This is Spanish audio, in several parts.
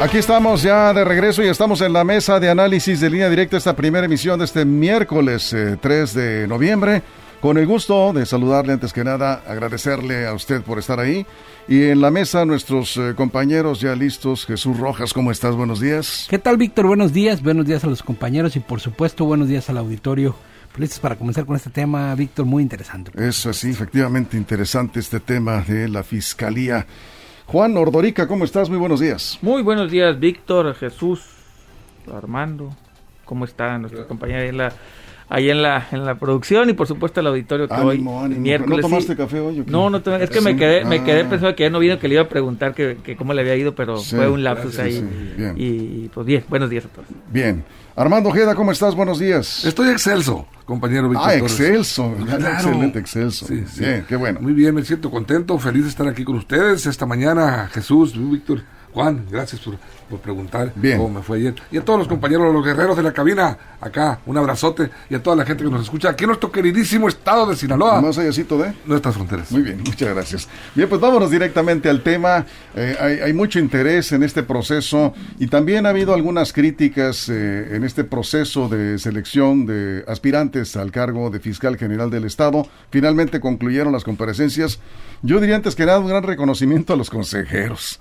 Aquí estamos ya de regreso y estamos en la mesa de análisis de línea directa, esta primera emisión de este miércoles 3 eh, de noviembre. Con el gusto de saludarle antes que nada, agradecerle a usted por estar ahí. Y en la mesa nuestros eh, compañeros ya listos. Jesús Rojas, ¿cómo estás? Buenos días. ¿Qué tal, Víctor? Buenos días. Buenos días a los compañeros y por supuesto buenos días al auditorio. Listos para comenzar con este tema, Víctor, muy interesante. Eso sí, efectivamente interesante este tema de la Fiscalía. Juan Ordorica, ¿cómo estás? Muy buenos días. Muy buenos días, Víctor, Jesús, Armando. ¿Cómo está nuestra compañera en la, ahí en la, en la producción y por supuesto el auditorio que hoy miércoles. ¿No tomaste café hoy? No, no, es que me quedé, me quedé ah. pensando que ya no vino, que le iba a preguntar que, cómo le había ido, pero fue un lapsus ahí. Y pues bien, buenos días a todos. Bien. Armando Ojeda, ¿cómo estás? Buenos días. Estoy excelso, compañero Víctor. Ah, excelso, excelente, excelso. Sí, Bien, qué bueno. Muy bien, me siento contento, feliz de estar aquí con ustedes esta mañana. Jesús, Víctor, Juan, gracias por por preguntar cómo me fue ayer. Y a todos los compañeros, los guerreros de la cabina, acá, un abrazote. Y a toda la gente que nos escucha aquí en nuestro queridísimo estado de Sinaloa. Más allácito de nuestras fronteras. Muy bien, muchas gracias. Bien, pues vámonos directamente al tema. Eh, hay, mucho interés en este proceso y también ha habido algunas críticas eh, en este proceso de selección de aspirantes al cargo de fiscal general del Estado. Finalmente concluyeron las comparecencias. Yo diría antes que nada un gran reconocimiento a los consejeros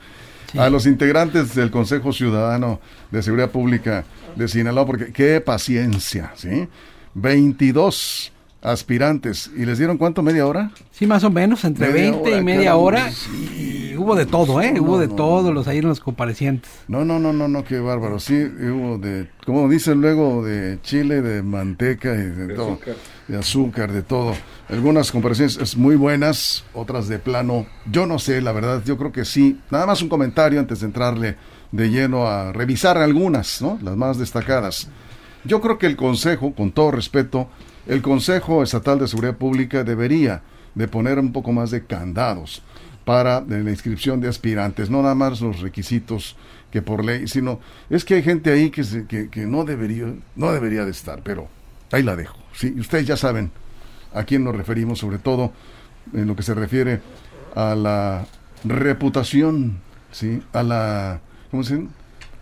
a los integrantes del Consejo Ciudadano de Seguridad Pública de Sinaloa, porque qué paciencia, ¿sí? 22 aspirantes. ¿Y les dieron cuánto? ¿Media hora? Sí, más o menos, entre 20 y media hora. Y hubo de todo, ¿eh? hubo de todo, los ahí en los comparecientes. No, no, no, no, no, qué bárbaro. Sí, hubo de, como dicen luego, de chile, de manteca y de, todo. Azúcar. De azúcar, de todo. Algunas comparecencias muy buenas, otras de plano. Yo no sé, la verdad, yo creo que sí. Nada más un comentario antes de entrarle de lleno a revisar algunas, ¿no? Las más destacadas. Yo creo que el Consejo, con todo respeto, el Consejo Estatal de Seguridad Pública debería de poner un poco más de candados para la inscripción de aspirantes, no nada más los requisitos que por ley, sino es que hay gente ahí que, que, no debería no debería de estar, pero ahí la dejo. Sí, ustedes ya saben a quién nos referimos, sobre todo en lo que se refiere a la reputación, sí, a la ¿cómo se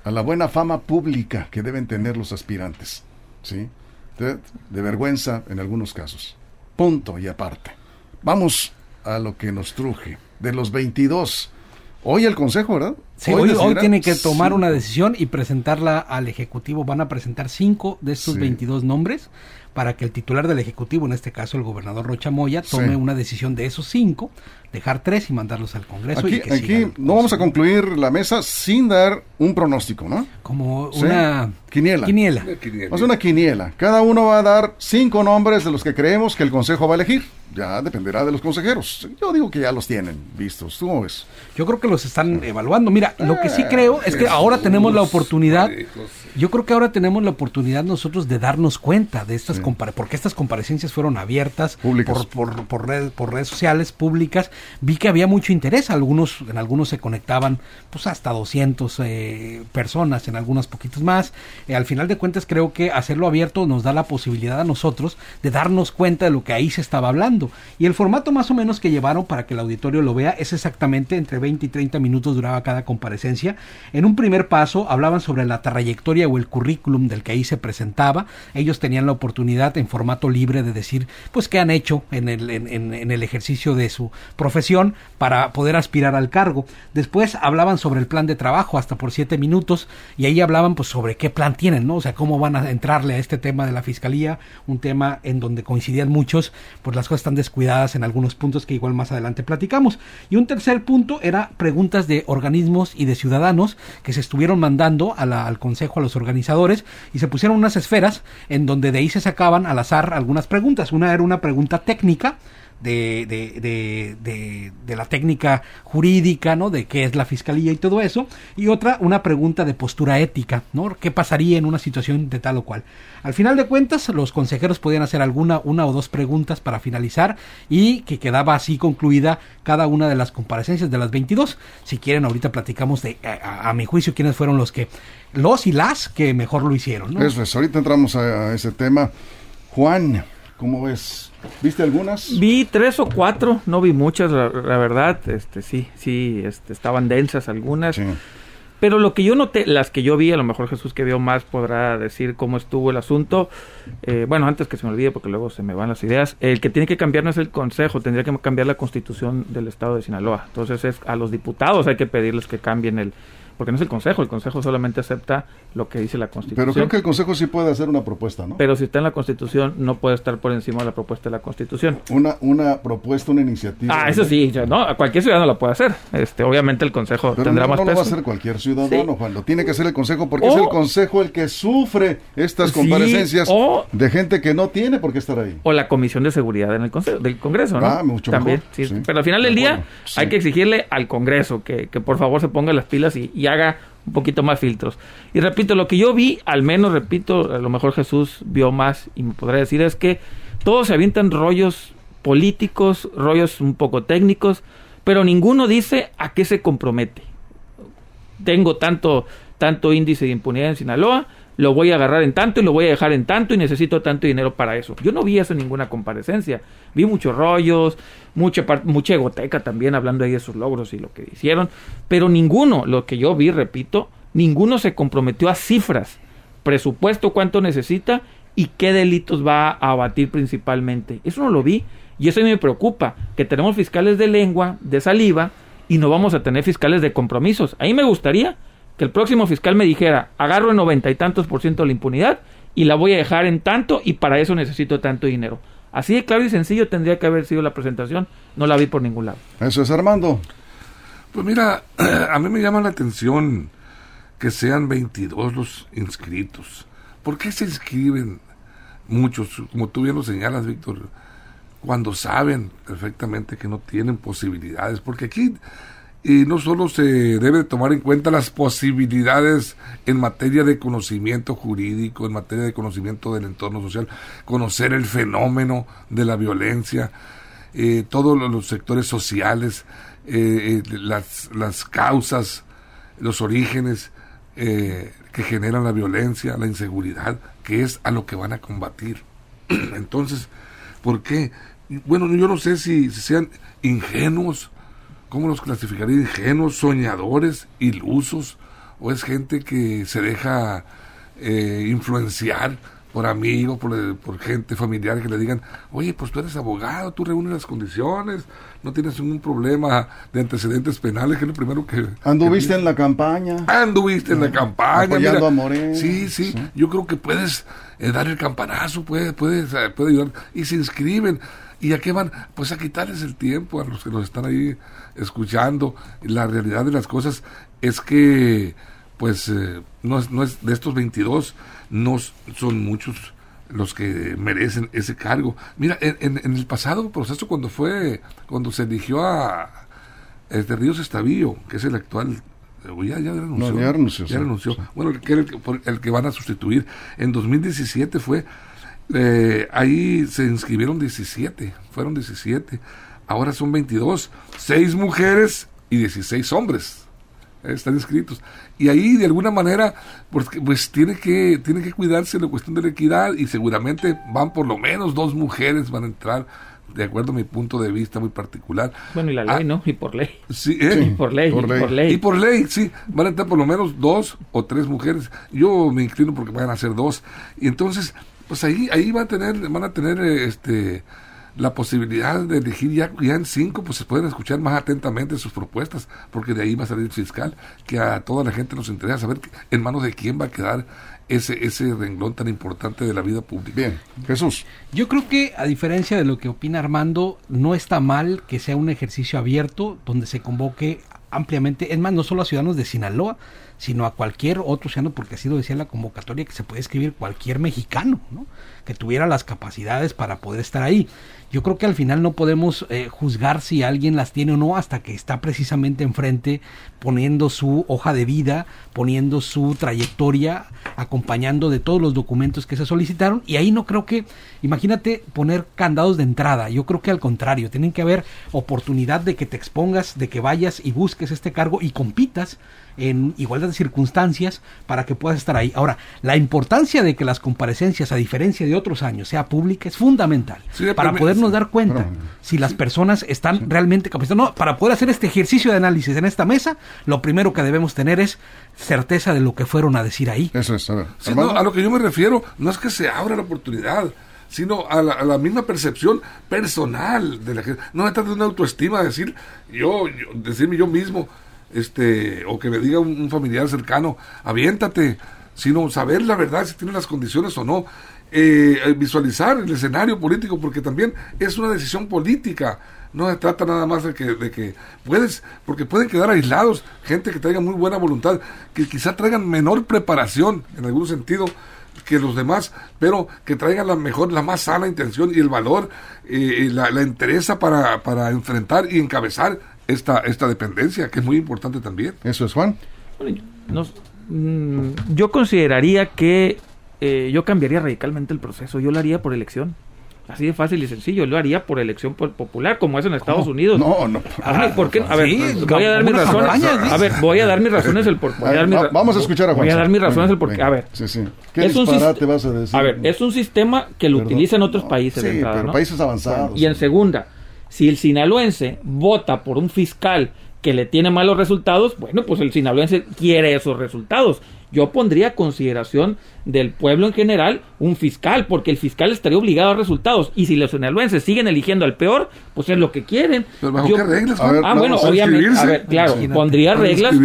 a la buena fama pública que deben tener los aspirantes, sí de, vergüenza en algunos casos. Punto y aparte. Vamos a lo que nos truje. De los 22, hoy el Consejo, ¿verdad? Sí, hoy, hoy, tiene que tomar una decisión y presentarla al Ejecutivo. Van a presentar cinco de estos 22 nombres para que el titular del Ejecutivo, en este caso el gobernador Rocha Moya, tome una decisión de esos cinco, dejar tres y mandarlos al Congreso. Aquí, aquí no vamos a concluir la mesa sin dar un pronóstico, ¿no? Como una quiniela. Quiniela. Vamos una quiniela. Cada uno va a dar cinco nombres de los que creemos que el Consejo va a elegir. Ya dependerá de los consejeros. Yo digo que ya los tienen vistos. ¿Tú cómo ves? Yo creo que los están evaluando. Mira, lo que sí creo es que ahora tenemos la oportunidad. Yo creo que ahora tenemos la oportunidad nosotros de darnos cuenta de estas porque estas comparecencias fueron abiertas por, por, por, por, redes sociales públicas. Vi que había mucho interés, algunos en algunos se conectaban pues hasta 200 eh, personas, en algunas poquitos más. Eh, al final de cuentas creo que hacerlo abierto nos da la posibilidad a nosotros de darnos cuenta de lo que ahí se estaba hablando. Y el formato más o menos que llevaron para que el auditorio lo vea es exactamente entre 20 y 30 minutos duraba cada comparecencia. En un primer paso hablaban sobre la trayectoria o el currículum del que ahí se presentaba. Ellos tenían la oportunidad en formato libre de decir pues qué han hecho en el, en, el ejercicio de su profesión para poder aspirar al cargo. Después hablaban sobre el plan de trabajo hasta por siete minutos y ahí hablaban pues sobre qué plan tienen, ¿no? O sea, cómo van a entrarle a este tema de la fiscalía, un tema en donde coincidían muchos, pues las cosas están descuidadas en algunos puntos que igual más adelante platicamos. Y un tercer punto era preguntas de organismos y de ciudadanos que se estuvieron mandando al consejo, a los organizadores y se pusieron unas esferas en donde de ahí se sacaba al azar algunas preguntas. Una era una pregunta técnica de, de, de, de, la técnica jurídica, ¿no? De qué es la fiscalía y todo eso. Y otra, una pregunta de postura ética, ¿no? ¿Qué pasaría en una situación de tal o cual? Al final de cuentas, los consejeros podían hacer alguna, una o dos preguntas para finalizar y que quedaba así concluida cada una de las comparecencias de las 22. Si quieren, ahorita platicamos de, a, mi juicio, quiénes fueron los que, los y las que mejor lo hicieron, ¿no? Eso es, ahorita entramos a ese tema. Juan, ¿cómo ves? ¿Viste algunas? Vi tres o cuatro, no vi muchas, la, verdad. Este, sí, sí, este, estaban densas algunas. Pero lo que yo noté, las que yo vi, a lo mejor Jesús que vio más podrá decir cómo estuvo el asunto. Eh, bueno, antes que se me olvide, porque luego se me van las ideas, el que tiene que cambiar no es el Consejo, tendría que cambiar la constitución del Estado de Sinaloa. Entonces es a los diputados hay que pedirles que cambien el, porque no es el Consejo, el Consejo solamente acepta lo que dice la Constitución. Pero creo que el Consejo sí puede hacer una propuesta, ¿no? Pero si está en la Constitución, no puede estar por encima de la propuesta de la Constitución. Una, una propuesta, una iniciativa. Ah, eso sí, no, cualquier ciudadano la puede hacer. Este, obviamente el Consejo tendrá más peso. No lo va a hacer cualquier ciudadano, Juan, lo tiene que hacer el Consejo porque es el Consejo el que sufre estas comparecencias de gente que no tiene por qué estar ahí. O la Comisión de Seguridad en el Consejo, del Congreso, ¿no? Ah, mucho También, Sí. Pero al final del día hay que exigirle al Congreso que, que por favor se ponga las pilas y, y haga un poquito más filtros. Y repito, lo que yo vi, al menos repito, a lo mejor Jesús vio más y me podrá decir es que todos se avientan rollos políticos, rollos un poco técnicos, pero ninguno dice a qué se compromete. Tengo tanto tanto índice de impunidad en Sinaloa, lo voy a agarrar en tanto y lo voy a dejar en tanto y necesito tanto dinero para eso. Yo no vi eso en ninguna comparecencia. Vi muchos rollos, mucha, mucha egoteca también hablando ahí de sus logros y lo que hicieron, pero ninguno, lo que yo vi, repito, ninguno se comprometió a cifras, presupuesto, cuánto necesita y qué delitos va a abatir principalmente. Eso no lo vi y eso me preocupa, que tenemos fiscales de lengua, de saliva y no vamos a tener fiscales de compromisos. Ahí me gustaría que el próximo fiscal me dijera, agarro el noventa y tantos por ciento de la impunidad y la voy a dejar en tanto y para eso necesito tanto dinero. Así de claro y sencillo tendría que haber sido la presentación, no la vi por ningún lado. Eso es Armando. Pues mira, a mí me llama la atención que sean 22 los inscritos. ¿Por qué se inscriben muchos, como tú bien lo señalas, Víctor, cuando saben perfectamente que no tienen posibilidades? Porque aquí y no solo se debe tomar en cuenta las posibilidades en materia de conocimiento jurídico, en materia de conocimiento del entorno social, conocer el fenómeno de la violencia, eh, todos los sectores sociales, eh, eh, las, las causas, los orígenes que generan la violencia, la inseguridad, que es a lo que van a combatir. Entonces, ¿por qué? Bueno, yo no sé si sean ingenuos, ¿cómo los clasificaría? Ingenuos, soñadores, ilusos, o es gente que se deja eh, influenciar por amigos, por, gente familiar que le digan, oye, pues tú eres abogado, tú reúnes las condiciones, no tienes ningún problema de antecedentes penales, que es lo primero que... Anduviste en la campaña. Anduviste en la campaña. Apoyando a Moreno. Sí, sí, yo creo que puedes eh, dar el campanazo, puedes, puedes, eh, puede ayudar. Y se inscriben. ¿Y a qué van? Pues a quitarles el tiempo a los que nos están ahí escuchando. La realidad de las cosas es que, pues, eh, no, es, no es de estos 22, no son muchos los que merecen ese cargo. Mira, en, en, el pasado proceso, cuando fue, cuando se eligió a este Ríos Estavillo, que es el actual ya, ya renunció. ya renunció. Bueno, el que, el, el que van a sustituir. En 2017 fue eh, ahí se inscribieron 17, fueron 17, ahora son 22, 6 mujeres y 16 hombres eh, están inscritos. Y ahí de alguna manera pues, pues tiene que tiene que cuidarse la cuestión de la equidad y seguramente van por lo menos dos mujeres van a entrar de acuerdo a mi punto de vista muy particular. Bueno, y la ley, ah, ¿no? Y por ley. Sí, ¿eh? por, ley, por, ley, Y por ley, sí. Van a entrar por lo menos dos o tres mujeres. Yo me inclino porque van a ser dos. Y entonces, pues ahí ahí va a tener van a tener este la posibilidad de elegir ya, ya en cinco, pues se pueden escuchar más atentamente sus propuestas, porque de ahí va a salir el fiscal, que a toda la gente nos interesa saber en manos de quién va a quedar ese, ese renglón tan importante de la vida pública. Bien, Jesús. Yo creo que, a diferencia de lo que opina Armando, no está mal que sea un ejercicio abierto donde se convoque ampliamente, es más, no solo a ciudadanos de Sinaloa, sino a cualquier otro ciudadano, porque así lo decía la convocatoria, que se puede escribir cualquier mexicano, ¿no? que tuviera las capacidades para poder estar ahí. Yo creo que al final no podemos eh, juzgar si alguien las tiene o no hasta que está precisamente enfrente poniendo su hoja de vida, poniendo su trayectoria, acompañando de todos los documentos que se solicitaron y ahí no creo que, imagínate poner candados de entrada, yo creo que al contrario, tienen que haber oportunidad de que te expongas, de que vayas y busques este cargo y compitas en igualdad de circunstancias para que puedas estar ahí. Ahora, la importancia de que las comparecencias, a diferencia de otros años, sea pública es fundamental para podernos dar cuenta si las personas están realmente capacitadas. No, para poder hacer este ejercicio de análisis en esta mesa, lo primero que debemos tener es certeza de lo que fueron a decir ahí. Eso es, a ver. a lo que yo me refiero, no es que se abra la oportunidad sino a la, misma percepción personal de la gente. No se trata de una autoestima, decir yo, yo, decirme yo mismo, este, o que me diga un, familiar cercano, aviéntate, sino saber la verdad si tiene las condiciones o no. Eh, eh, visualizar el escenario político, porque también es una decisión política. No se trata nada más de que, de que puedes, porque pueden quedar aislados gente que traiga muy buena voluntad, que quizá traigan menor preparación en algún sentido que los demás, pero que traigan la mejor, la más sana intención y el valor, eh, la, la interesa para, para enfrentar y encabezar esta, esta dependencia, que es muy importante también. Eso es, Juan. Mm, yo consideraría que eh, yo cambiaría radicalmente el proceso. Yo lo haría por elección. Así de fácil y sencillo. Yo lo haría por elección popular, como es en Estados Unidos. No, no. ¿por qué? A ver, voy a dar mis razones. A ver, voy a dar mis razones el por, Vamos a escuchar a Juan. Voy a dar mis razones el por qué. A ver. Sí, sí. ¿Qué es disparate vas a decir? A ver, es un sistema que lo utiliza en otros países. Sí, pero países avanzados. Y en segunda, si el sinaloense vota por un fiscal que le tiene malos resultados, bueno, pues el sinaloense quiere esos resultados yo pondría a consideración del pueblo en general un fiscal, porque el fiscal estaría obligado a resultados. Y si los sinaloenses siguen eligiendo al peor, pues es lo que quieren. ¿Pero bajo qué reglas? ah, bueno, obviamente. A ver, claro, pondría reglas,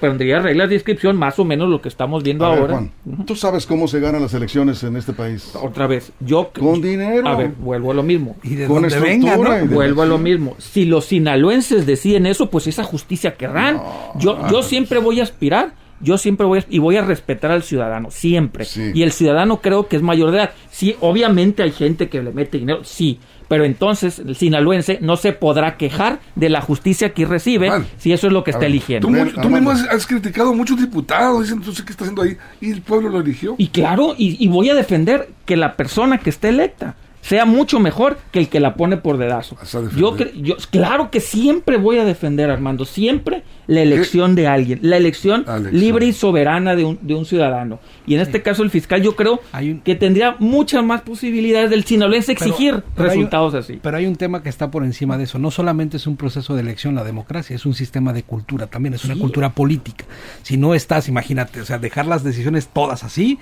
pondría reglas de inscripción más o menos lo que estamos viendo ahora. ¿Tú sabes cómo se ganan las elecciones en este país? Otra vez, yo. Con dinero. A ver, vuelvo a lo mismo. Y de Con venga, ¿no? Vuelvo a lo mismo. Si los sinaloenses deciden eso, pues esa justicia querrán. yo, yo siempre voy a aspirar yo siempre voy a, y voy a respetar al ciudadano, siempre. Y el ciudadano creo que es mayor de edad. Sí, obviamente hay gente que le mete dinero, sí, pero entonces el sinaloense no se podrá quejar de la justicia que recibe si eso es lo que está eligiendo. Tú, mismo has, criticado a muchos diputados, dicen entonces qué está haciendo ahí, y el pueblo lo eligió. Y claro, y, y voy a defender que la persona que esté electa sea mucho mejor que el que la pone por dedazo. Yo, yo claro que siempre voy a defender, Armando, siempre la elección de alguien, la elección, libre y soberana de un, de un ciudadano. Y en este caso el fiscal yo creo que tendría muchas más posibilidades del sinaloense exigir resultados así. Pero hay un tema que está por encima de eso. No solamente es un proceso de elección la democracia, es un sistema de cultura también, es una cultura política. Si no estás, imagínate, o sea, dejar las decisiones todas así,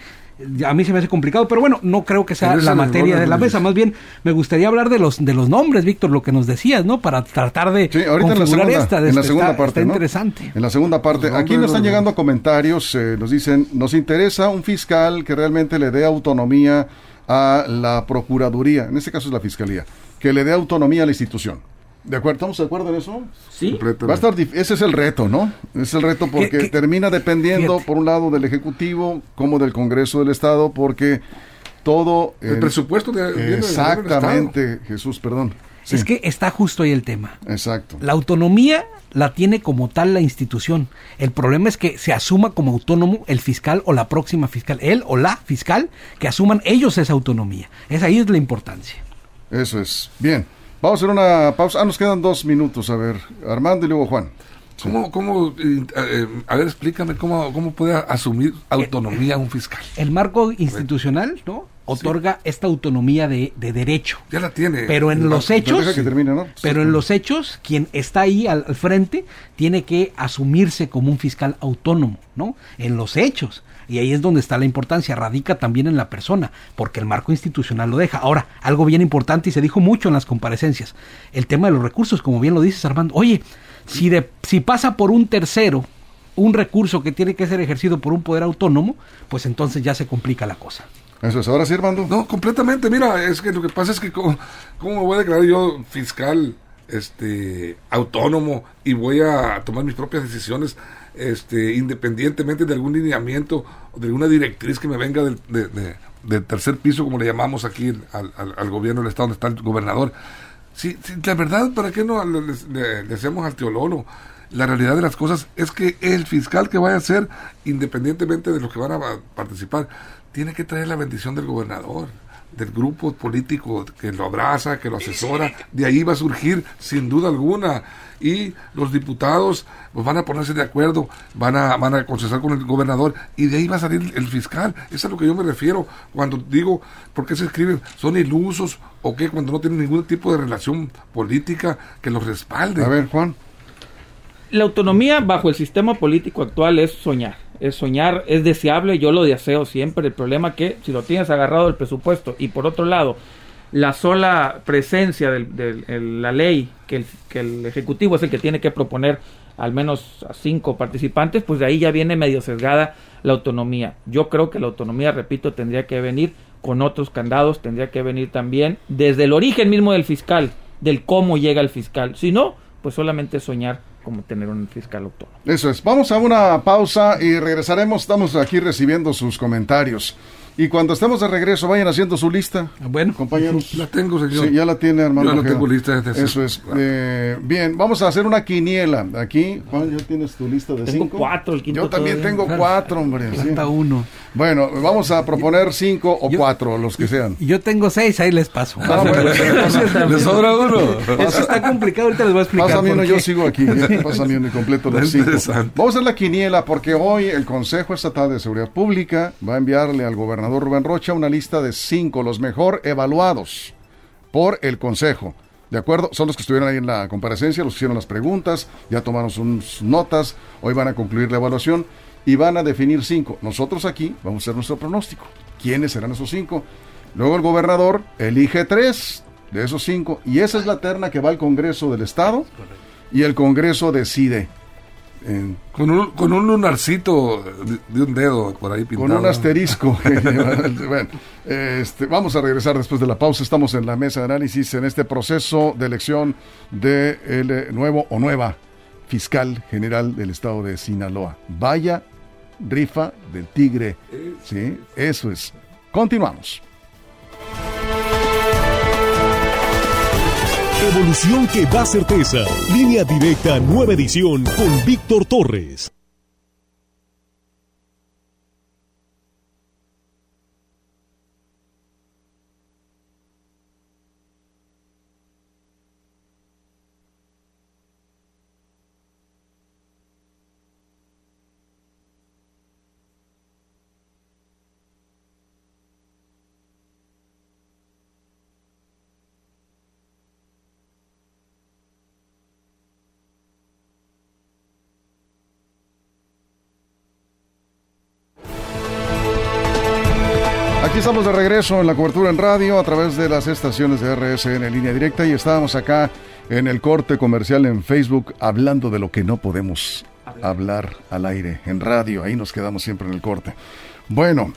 a mí se me hace complicado, pero bueno, no creo que sea la materia de la mesa. Más bien, me gustaría hablar de los de los nombres, Víctor, lo que nos decías, ¿no? Para tratar de sí, ahorita en la segunda, esta. En la segunda parte, está interesante. En la segunda parte, aquí nos están llegando comentarios, eh, nos dicen, nos interesa un fiscal que realmente le dé autonomía a la Procuraduría, en este caso es la Fiscalía, que le dé autonomía a la institución. ¿De acuerdo? ¿Estamos de acuerdo en eso? Sí. Va a estar ese es el reto, ¿no? Es el reto porque termina dependiendo, por un lado, del Ejecutivo como del Congreso del Estado, porque todo... El, presupuesto de... Exactamente, Jesús, perdón. Es que está justo ahí el tema. Exacto. La autonomía la tiene como tal la institución. El problema es que se asuma como autónomo el fiscal o la próxima fiscal, él o la fiscal, que asuman ellos esa autonomía. Es ahí es la importancia. Eso es. Bien. Vamos a hacer una pausa. Ah, nos quedan dos minutos. A ver, Armando y luego Juan. ¿Cómo, cómo eh, eh, a ver, explícame cómo, cómo puede asumir autonomía un fiscal? El marco institucional, ¿no? Otorga esta autonomía de, derecho. Ya la tiene. Pero en los hechos, pero en los hechos, quien está ahí al, frente tiene que asumirse como un fiscal autónomo, ¿no? En los hechos. Y ahí es donde está la importancia, radica también en la persona, porque el marco institucional lo deja. Ahora, algo bien importante y se dijo mucho en las comparecencias, el tema de los recursos, como bien lo dices Armando. Oye, si, de, si pasa por un tercero un recurso que tiene que ser ejercido por un poder autónomo, pues entonces ya se complica la cosa. Eso es, ahora sí, Armando. No, completamente. Mira, es que lo que pasa es que, ¿cómo, cómo me voy a declarar yo fiscal este autónomo y voy a tomar mis propias decisiones este independientemente de algún lineamiento o de alguna directriz que me venga del, tercer piso como le llamamos aquí al, al, gobierno del estado donde está el gobernador. Sí, la verdad para qué no le, decíamos al teololo la realidad de las cosas es que el fiscal que vaya a ser independientemente de los que van a participar tiene que traer la bendición del gobernador del grupo político que lo abraza, que lo asesora, de ahí va a surgir sin duda alguna. Y los diputados pues, van a ponerse de acuerdo, van a, van a concesar con el gobernador y de ahí va a salir el fiscal. Eso es a lo que yo me refiero cuando digo, ¿por qué se escriben? ¿Son ilusos o qué? Cuando no tienen ningún tipo de relación política que los respalde. A ver, Juan. La autonomía bajo el sistema político actual es soñar es soñar, es deseable, yo lo deseo siempre. El problema que si lo tienes agarrado el presupuesto y por otro lado la sola presencia de, la ley que el, que el Ejecutivo es el que tiene que proponer al menos a cinco participantes, pues de ahí ya viene medio sesgada la autonomía. Yo creo que la autonomía, repito, tendría que venir con otros candados, tendría que venir también desde el origen mismo del fiscal, del cómo llega el fiscal. Si no, pues solamente soñar como tener un fiscal autónomo. Eso es. Vamos a una pausa y regresaremos. Estamos aquí recibiendo sus comentarios. Y cuando estemos de regreso, vayan haciendo su lista. Bueno, compañeros. La tengo, señor. Sí, ya la tiene, hermano. Yo la tengo lista desde Eso es. Eh, bien, vamos a hacer una quiniela. Aquí, Juan, ¿ya tienes tu lista de tengo cinco? cuatro, el quinto Yo también tengo cuatro, hombre. Falta uno. Bueno, vamos a proponer cinco o cuatro, los que sean. Yo tengo seis, ahí les paso. Ah, les sobra uno. Eso está complicado, ahorita les voy a explicar. Pasa uno, yo sigo aquí. Pasa uno y completo los cinco. Vamos a hacer la quiniela porque hoy el Consejo Estatal de Seguridad Pública va a enviarle al gobernador Rubén Rocha una lista de cinco, los mejor evaluados por el Consejo. ¿De acuerdo? Son los que estuvieron ahí en la comparecencia, los hicieron las preguntas, ya tomaron sus notas, hoy van a concluir la evaluación y van a definir cinco. Nosotros aquí vamos a hacer nuestro pronóstico. ¿Quiénes serán esos cinco? Luego el gobernador elige tres de esos cinco y esa es la terna que va al Congreso del Estado y el Congreso decide con, un, con un lunarcito de, un dedo por ahí pintado. Con un asterisco. bueno, este, vamos a regresar después de la pausa. Estamos en la mesa de análisis en este proceso de elección del de nuevo o nueva fiscal general del estado de Sinaloa. Vaya rifa del tigre. Sí, eso es. Continuamos. Evolución que da certeza. Línea directa, nueva edición con Víctor Torres. Estamos de regreso en la cobertura en radio a través de las estaciones de RSN en línea directa y estábamos acá en el corte comercial en Facebook hablando de lo que no podemos hablar al aire en radio. Ahí nos quedamos siempre en el corte. Bueno,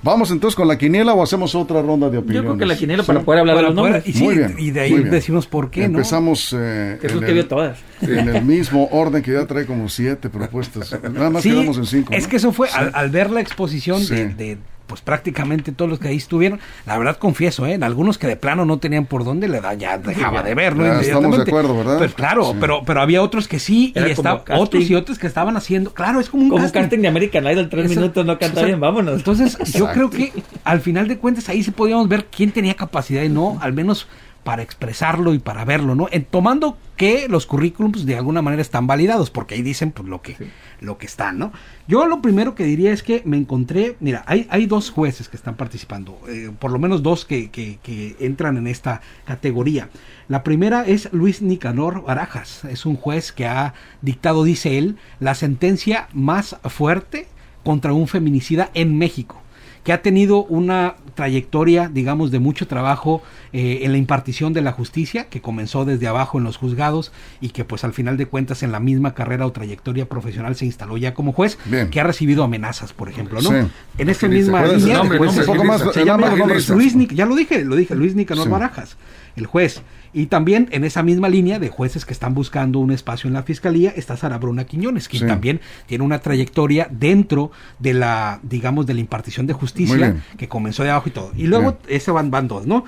Vamos entonces con la quiniela o hacemos otra ronda de opiniones. Yo creo que la quiniela para poder hablar de los nombres. Y, muy bien, y de ahí decimos por qué, Empezamos eh, en, el, todas. en el mismo orden que ya trae como siete propuestas. Nada más quedamos en cinco. Es que eso fue, al, ver la exposición de pues prácticamente todos los que ahí estuvieron, la verdad confieso, ¿eh? en algunos que de plano no tenían por dónde le da, ya dejaba de ver, ¿no? estamos de acuerdo, ¿verdad? Pues claro, pero, pero había otros que sí, y está, otros y otros que estaban haciendo, claro, es como un como casting, de American Idol, tres minutos no canta bien, vámonos. Entonces, yo creo que al final de cuentas ahí sí podíamos ver quién tenía capacidad y no, al menos para expresarlo y para verlo, ¿no? En, tomando que los currículums de alguna manera están validados, porque ahí dicen pues lo que, lo que están, ¿no? Yo lo primero que diría es que me encontré, mira, hay, dos jueces que están participando, eh, por lo menos dos que, que, entran en esta categoría. La primera es Luis Nicanor Barajas, es un juez que ha dictado, dice él, la sentencia más fuerte contra un feminicida en México que ha tenido una trayectoria, digamos, de mucho trabajo eh, en la impartición de la justicia, que comenzó desde abajo en los juzgados y que pues al final de cuentas en la misma carrera o trayectoria profesional se instaló ya como juez, que ha recibido amenazas, por ejemplo, ¿no? En esta misma línea, pues, se llama Luis ya lo dije, lo dije, Luis Nicanor Barajas el juez. Y también en esa misma línea de jueces que están buscando un espacio en la fiscalía está Sara Bruna Quiñones, quien también tiene una trayectoria dentro de la, digamos, de la impartición de justicia que comenzó de abajo y todo. Y luego ese van, van dos, ¿no?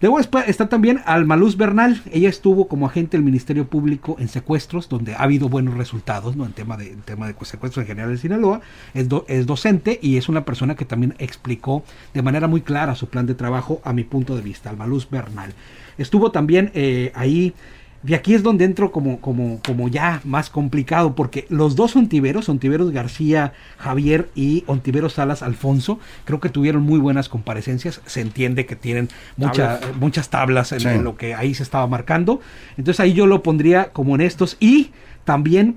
Luego está también Almaluz Bernal. Ella estuvo como agente del Ministerio Público en secuestros, donde ha habido buenos resultados, ¿no? En tema de, tema de secuestros en general en Sinaloa. Es, es docente y es una persona que también explicó de manera muy clara su plan de trabajo a mi punto de vista. Almaluz Bernal. Estuvo también eh, ahí y aquí es donde entro como, como, como ya más complicado, porque los dos Ontiveros, Ontiveros García Javier y Ontiveros Salas Alfonso, creo que tuvieron muy buenas comparecencias. Se entiende que tienen mucha, muchas tablas en, lo que ahí se estaba marcando. Entonces ahí yo lo pondría como en estos. Y también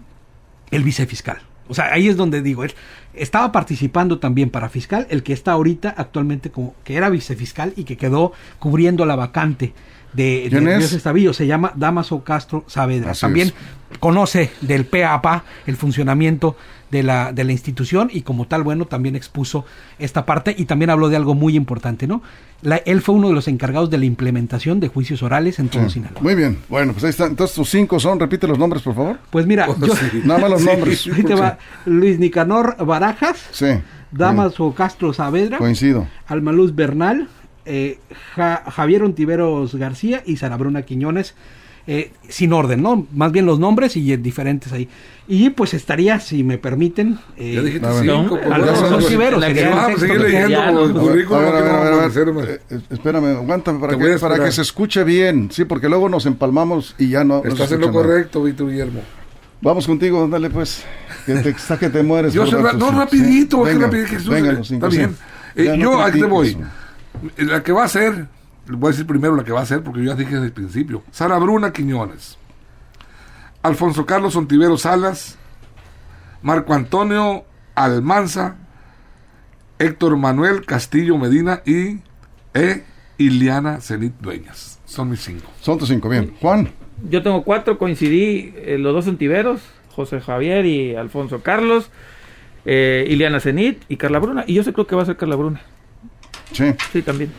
el vicefiscal. O sea, ahí es donde digo, él estaba participando también para fiscal, el que está ahorita actualmente como que era vicefiscal y que quedó cubriendo la vacante de, de, se llama Damaso Castro Saavedra. También conoce del PAPA el funcionamiento de la, de la institución y como tal, bueno, también expuso esta parte y también habló de algo muy importante, ¿no? él fue uno de los encargados de la implementación de juicios orales en todo Sinaloa. Muy bien, bueno, pues ahí están. Entonces, tus cinco son, repite los nombres, por favor. Pues mira, oh, yo, nada más los nombres. Luis Nicanor Barajas, sí, Damaso Castro Saavedra, coincido. Almaluz Bernal, eh, Javier Ontiveros García y Sara Bruna Quiñones. Eh, sin orden, ¿no? Más bien los nombres y diferentes ahí. Y pues estaría, si me permiten. Eh, ya dijiste cinco. Espérame, aguántame para, que, para que se escuche bien. Sí, porque luego nos empalmamos y ya no. Estás en lo correcto, Víctor Guillermo. Vamos contigo, dale pues. Que te, que te mueres. Yo no, rapidito, venga, venga, Está bien. Eh, yo, aquí te voy. La que va a ser, voy a decir primero la que va a ser, porque yo ya dije desde el principio. Sara Bruna Quiñones. Alfonso Carlos Ontivero Salas. Marco Antonio Almanza. Héctor Manuel Castillo Medina y e Iliana Zenit Dueñas. Son mis cinco. Son tus cinco, bien. Juan. Yo tengo cuatro, coincidí eh, los dos Ontiveros, José Javier y Alfonso Carlos, eh, Iliana Zenit y Carla Bruna. Y yo sé creo que va a ser Carla Bruna. Sí. Sí, también.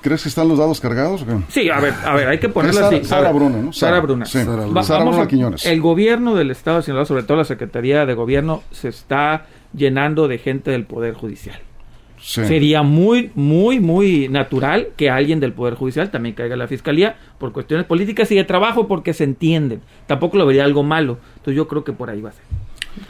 ¿Crees que están los dados cargados? Sí, a ver, a ver, hay que ponerlo así. Sara Bruna, ¿no? Sara, Bruna. Sí. Sara Bruna, Sara Bruna Quiñones. El gobierno del Estado de Sinaloa, sobre todo la Secretaría de Gobierno, se está llenando de gente del Poder Judicial. Sí. Sería muy, muy, muy natural que alguien del Poder Judicial también caiga a la Fiscalía por cuestiones políticas y de trabajo porque se entienden. Tampoco lo vería algo malo. Entonces yo creo que por ahí va a ser.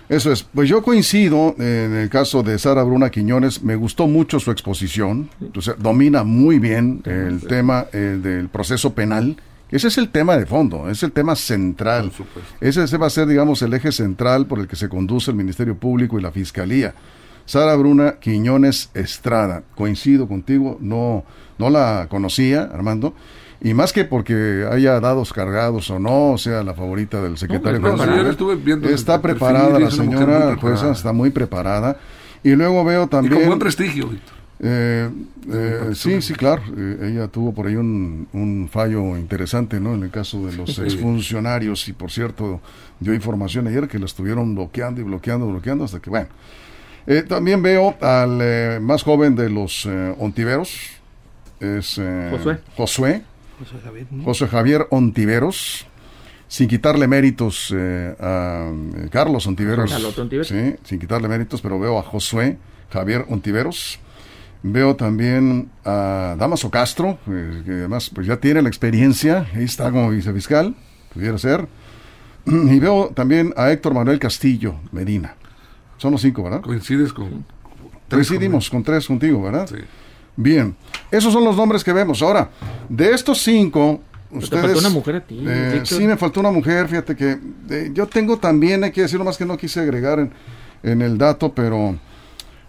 Eso es. Pues yo coincido en el caso de Sara Bruna Quiñones. Me gustó mucho su exposición. domina muy bien el tema eh, del proceso penal. Ese es el tema de fondo, es el tema central. Ese, ese va a ser, digamos, el eje central por el que se conduce el Ministerio Público y la Fiscalía. Sara Bruna Quiñones Estrada, coincido contigo, no, no la conocía, Armando. Y más que porque haya dados cargados o no, o sea la favorita del secretario está preparada la señora jueza, está muy preparada. Y luego veo también... Y con buen prestigio, eh, eh, sí, sí, claro. Eh, ella tuvo por ahí un, un, fallo interesante, ¿no? En el caso de los exfuncionarios y, por cierto, dio información ayer que la estuvieron bloqueando y bloqueando, bloqueando hasta que, bueno. también veo al más joven de los ontiveros, es Josué. Josué José Javier, Ontiveros, sin quitarle méritos eh, a eh, Carlos Ontiveros, Sí, sin quitarle méritos, pero veo a Josué Javier Ontiveros. Veo también a Damaso Castro, eh, que además pues ya tiene la experiencia, ahí está como vicefiscal, pudiera ser. Y veo también a Héctor Manuel Castillo Medina. Son los cinco, ¿verdad? Coincides con... Coincidimos con tres contigo, ¿verdad? Sí. Bien, esos son los nombres que vemos. Ahora, de estos cinco, ustedes... Te faltó una mujer a ti. Eh, sí, me faltó una mujer, fíjate que eh, yo tengo también, hay que decirlo más que no quise agregar en, en el dato, pero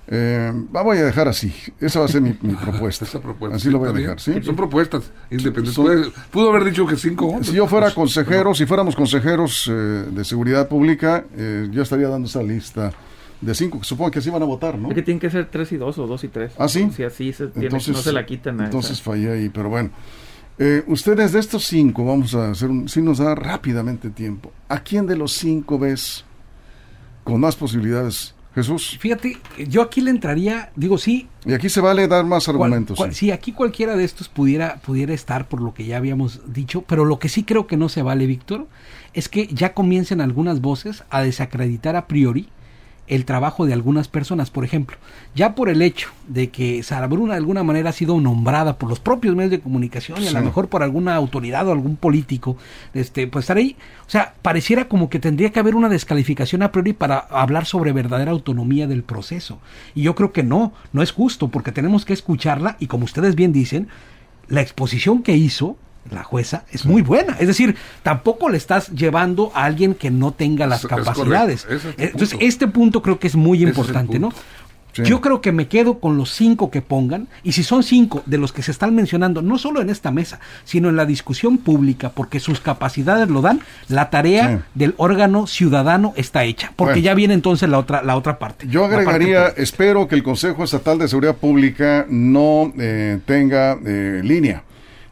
eh, voy a dejar así. Esa va a ser mi, propuesta. Esa propuesta. Así lo voy a dejar, ¿sí? Son propuestas independientes. Pudo haber dicho que cinco Si yo fuera consejero, si fuéramos consejeros eh, de seguridad pública, yo estaría dando esa lista de cinco, supongo que así van a votar, ¿no? Es que tienen que ser tres y dos o dos y tres. ¿Ah, sí? Si así se tiene, entonces, no se la quitan Entonces fallé ahí, pero bueno. Eh, ustedes de estos cinco, vamos a hacer un, si nos da rápidamente tiempo, ¿a quién de los cinco ves con más posibilidades? Jesús. Fíjate, yo aquí le entraría, digo sí. Y aquí se vale dar más argumentos. sí. aquí cualquiera de estos pudiera, pudiera estar por lo que ya habíamos dicho, pero lo que sí creo que no se vale, Víctor, es que ya comiencen algunas voces a desacreditar a priori el trabajo de algunas personas. Por ejemplo, ya por el hecho de que Sara Bruna de alguna manera ha sido nombrada por los propios medios de comunicación y a lo mejor por alguna autoridad o algún político, este, pues estar ahí, o sea, pareciera como que tendría que haber una descalificación a priori para hablar sobre verdadera autonomía del proceso. Y yo creo que no, no es justo, porque tenemos que escucharla y como ustedes bien dicen, la exposición que hizo la jueza es muy buena. Es decir, tampoco le estás llevando a alguien que no tenga las capacidades. Entonces, este punto creo que es muy importante, ¿no? Yo creo que me quedo con los cinco que pongan, y si son cinco de los que se están mencionando, no solo en esta mesa, sino en la discusión pública, porque sus capacidades lo dan, la tarea del órgano ciudadano está hecha, porque ya viene entonces la otra, la otra parte. Yo agregaría, espero que el Consejo Estatal de Seguridad Pública no eh, tenga eh, línea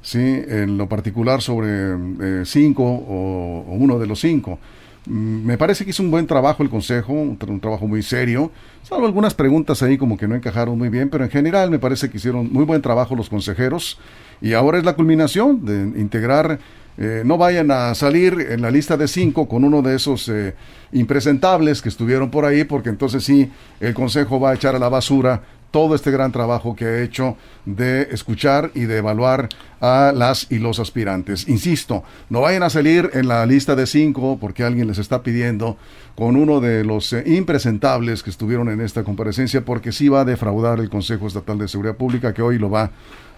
¿sí? en lo particular sobre eh, cinco o, uno de los cinco. Mm, me parece que hizo un buen trabajo el Consejo, un, trabajo muy serio, salvo algunas preguntas ahí como que no encajaron muy bien, pero en general me parece que hicieron muy buen trabajo los consejeros y ahora es la culminación de integrar, eh, no vayan a salir en la lista de cinco con uno de esos eh, impresentables que estuvieron por ahí, porque entonces sí, el Consejo va a echar a la basura todo este gran trabajo que ha hecho de escuchar y de evaluar a las y los aspirantes. Insisto, no vayan a salir en la lista de cinco porque alguien les está pidiendo con uno de los eh, impresentables que estuvieron en esta comparecencia porque sí va a defraudar el Consejo Estatal de Seguridad Pública que hoy lo va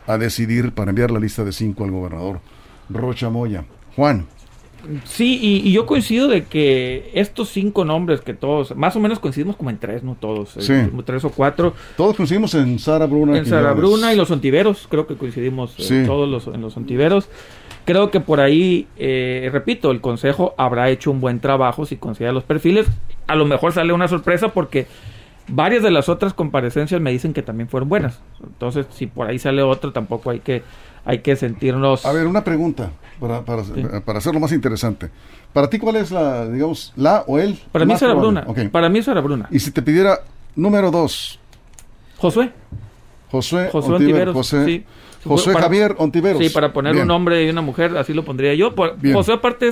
a decidir para enviar la lista de cinco al gobernador Rocha Moya. Juan. Sí, y, yo coincido de que estos cinco nombres que todos, más o menos coincidimos como en tres, no todos, eh, sí. tres o cuatro. Todos coincidimos en Sara Bruna. En Sara Bruna y los ontiveros, creo que coincidimos eh, todos los, en los ontiveros. Creo que por ahí, eh, repito, el Consejo habrá hecho un buen trabajo si considera los perfiles. A lo mejor sale una sorpresa porque varias de las otras comparecencias me dicen que también fueron buenas. Entonces, si por ahí sale otro, tampoco hay que hay que sentirnos... A ver, una pregunta para, para, hacerlo más interesante. ¿Para ti cuál es la, digamos, la o él? Para mí será Bruna. Para mí Bruna. Y si te pidiera número dos. Josué. Josué, Josué Ontiveros. José, José Javier Ontiveros. Sí, para poner un hombre y una mujer, así lo pondría yo. José aparte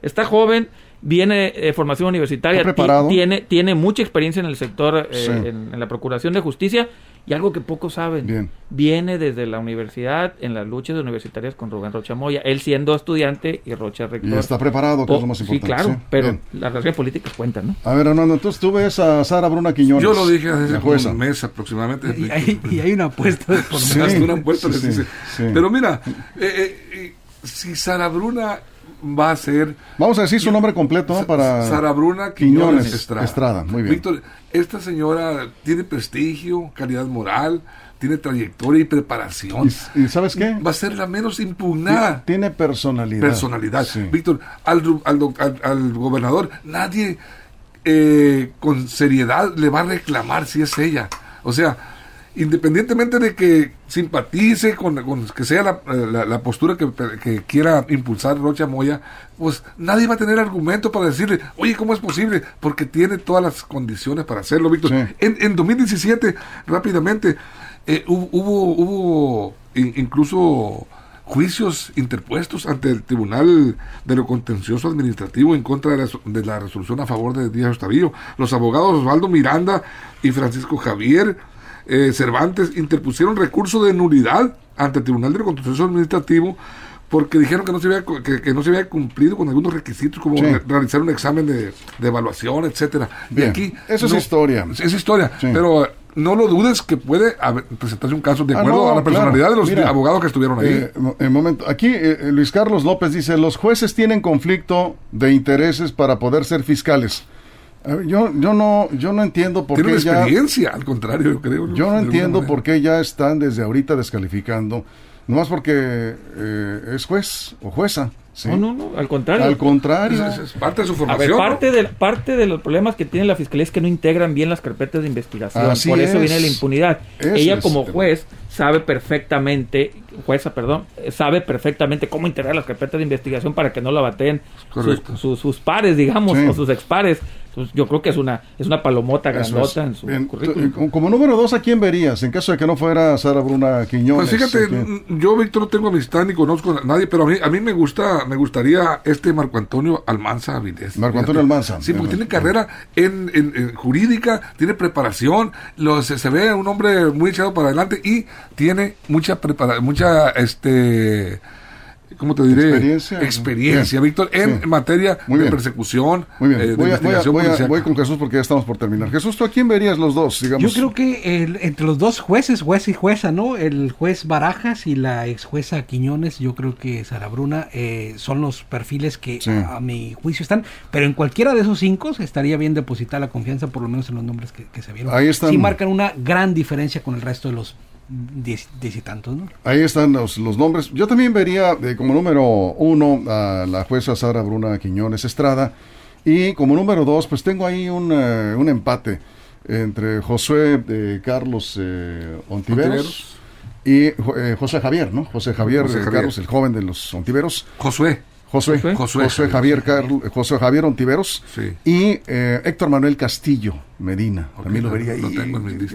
está joven, viene de formación universitaria, tiene, tiene mucha experiencia en el sector, eh, en, la Procuración de Justicia y algo que pocos saben, viene desde la universidad en las luchas universitarias con Rubén Rocha Moya, él siendo estudiante y Rocha rector. Y está preparado, que es lo más importante. Sí, claro, pero las relaciones políticas cuentan, ¿no? A ver, Hernando, entonces tú ves a Sara Bruna Quiñones. Yo lo dije hace un mes aproximadamente. Y hay, y hay una apuesta de por sí, una apuesta Pero mira, eh, eh, si Sara Bruna va a ser... Vamos a decir su nombre completo para... Sara Bruna Quiñones, Estrada. Muy bien. Víctor, esta señora tiene prestigio, calidad moral, tiene trayectoria y preparación. ¿Y, sabes qué? Va a ser la menos impugnada. Tiene personalidad. Personalidad. Víctor, al, al, gobernador nadie eh, con seriedad le va a reclamar si es ella. O sea, independientemente de que simpatice con, que sea la, postura que, quiera impulsar Rocha Moya, pues nadie va a tener argumento para decirle, oye, ¿cómo es posible? Porque tiene todas las condiciones para hacerlo, Víctor. En, en 2017, rápidamente, eh, hubo, hubo, incluso juicios interpuestos ante el Tribunal de lo Contencioso Administrativo en contra de la, resolución a favor de Díaz Ostavillo. Los abogados Osvaldo Miranda y Francisco Javier eh, Cervantes interpusieron recurso de nulidad ante el Tribunal de Constitución Administrativo porque dijeron que no se había que, no se había cumplido con algunos requisitos como realizar un examen de, evaluación, etcétera. y aquí eso es historia. Es historia, pero no lo dudes que puede presentarse un caso de ah, acuerdo a la personalidad de los abogados que estuvieron ahí. Eh, en momento, aquí eh, Luis Carlos López dice, los jueces tienen conflicto de intereses para poder ser fiscales yo, yo no, yo no entiendo por qué experiencia, al contrario, yo creo. Yo no entiendo por qué ya están desde ahorita descalificando, nomás porque eh, es juez o jueza. No, no, no, al contrario. Al contrario. Es, parte de su formación. parte, de, parte de los problemas que tiene la fiscalía es que no integran bien las carpetas de investigación. Por eso viene la impunidad. Ella como juez sabe perfectamente, jueza, perdón, sabe perfectamente cómo integrar las carpetas de investigación para que no la baten sus, sus, pares, digamos, o sus expares Entonces, yo creo que es una, es una palomota grandota en su currículum. Como número dos, ¿a quién verías? En caso de que no fuera Sara Bruna Quiñones. Pues fíjate, yo, Víctor, no tengo amistad ni conozco a nadie, pero a mí, a mí me gusta, me gustaría este Marco Antonio Almanza Avilés. Marco Antonio Almanza. Sí, porque tiene carrera en, en, jurídica, tiene preparación, lo, se, ve un hombre muy echado para adelante y tiene mucha preparación, mucha, este ¿cómo te diré? Experiencia. Experiencia, Víctor, en materia de persecución. Muy bien. Eh, voy, voy, con Jesús porque ya estamos por terminar. Jesús, ¿tú a quién verías los dos? Digamos? Yo creo que entre los dos jueces, juez y jueza, ¿no? El juez Barajas y la ex jueza Quiñones, yo creo que Sara Bruna eh, son los perfiles que a, mi juicio están. Pero en cualquiera de esos cinco estaría bien depositar la confianza, por lo menos en los nombres que, se vieron. Ahí están. Sí marcan una gran diferencia con el resto de los diez, y tantos, ¿no? Ahí están los, nombres. Yo también vería eh, como número uno a la jueza Sara Bruna Quiñones Estrada y como número dos, pues tengo ahí un, eh, un empate entre Josué eh, Carlos Ontiveros, y José Javier, ¿no? José Javier, Carlos, el joven de los Ontiveros. Josué. Josué, Josué, Javier José Javier Ontiveros y Héctor Manuel Castillo Medina. También lo vería ahí,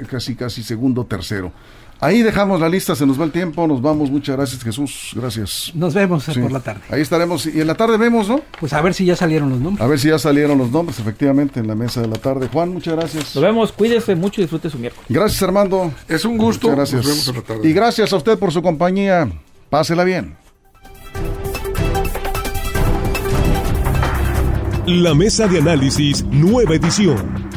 casi casi segundo, tercero. Ahí dejamos la lista, se nos va el tiempo, nos vamos. Muchas gracias, Jesús. Gracias. Nos vemos por la tarde. Ahí estaremos. Y en la tarde vemos, ¿no? Pues a ver si ya salieron los nombres. A ver si ya salieron los nombres, efectivamente, en la mesa de la tarde. Juan, muchas gracias. Nos vemos, cuídese mucho y disfrute su miércoles. Gracias, Armando. Es un gusto. Muchas gracias. Nos vemos Y gracias a usted por su compañía. Pásela bien. La mesa de análisis, nueva edición.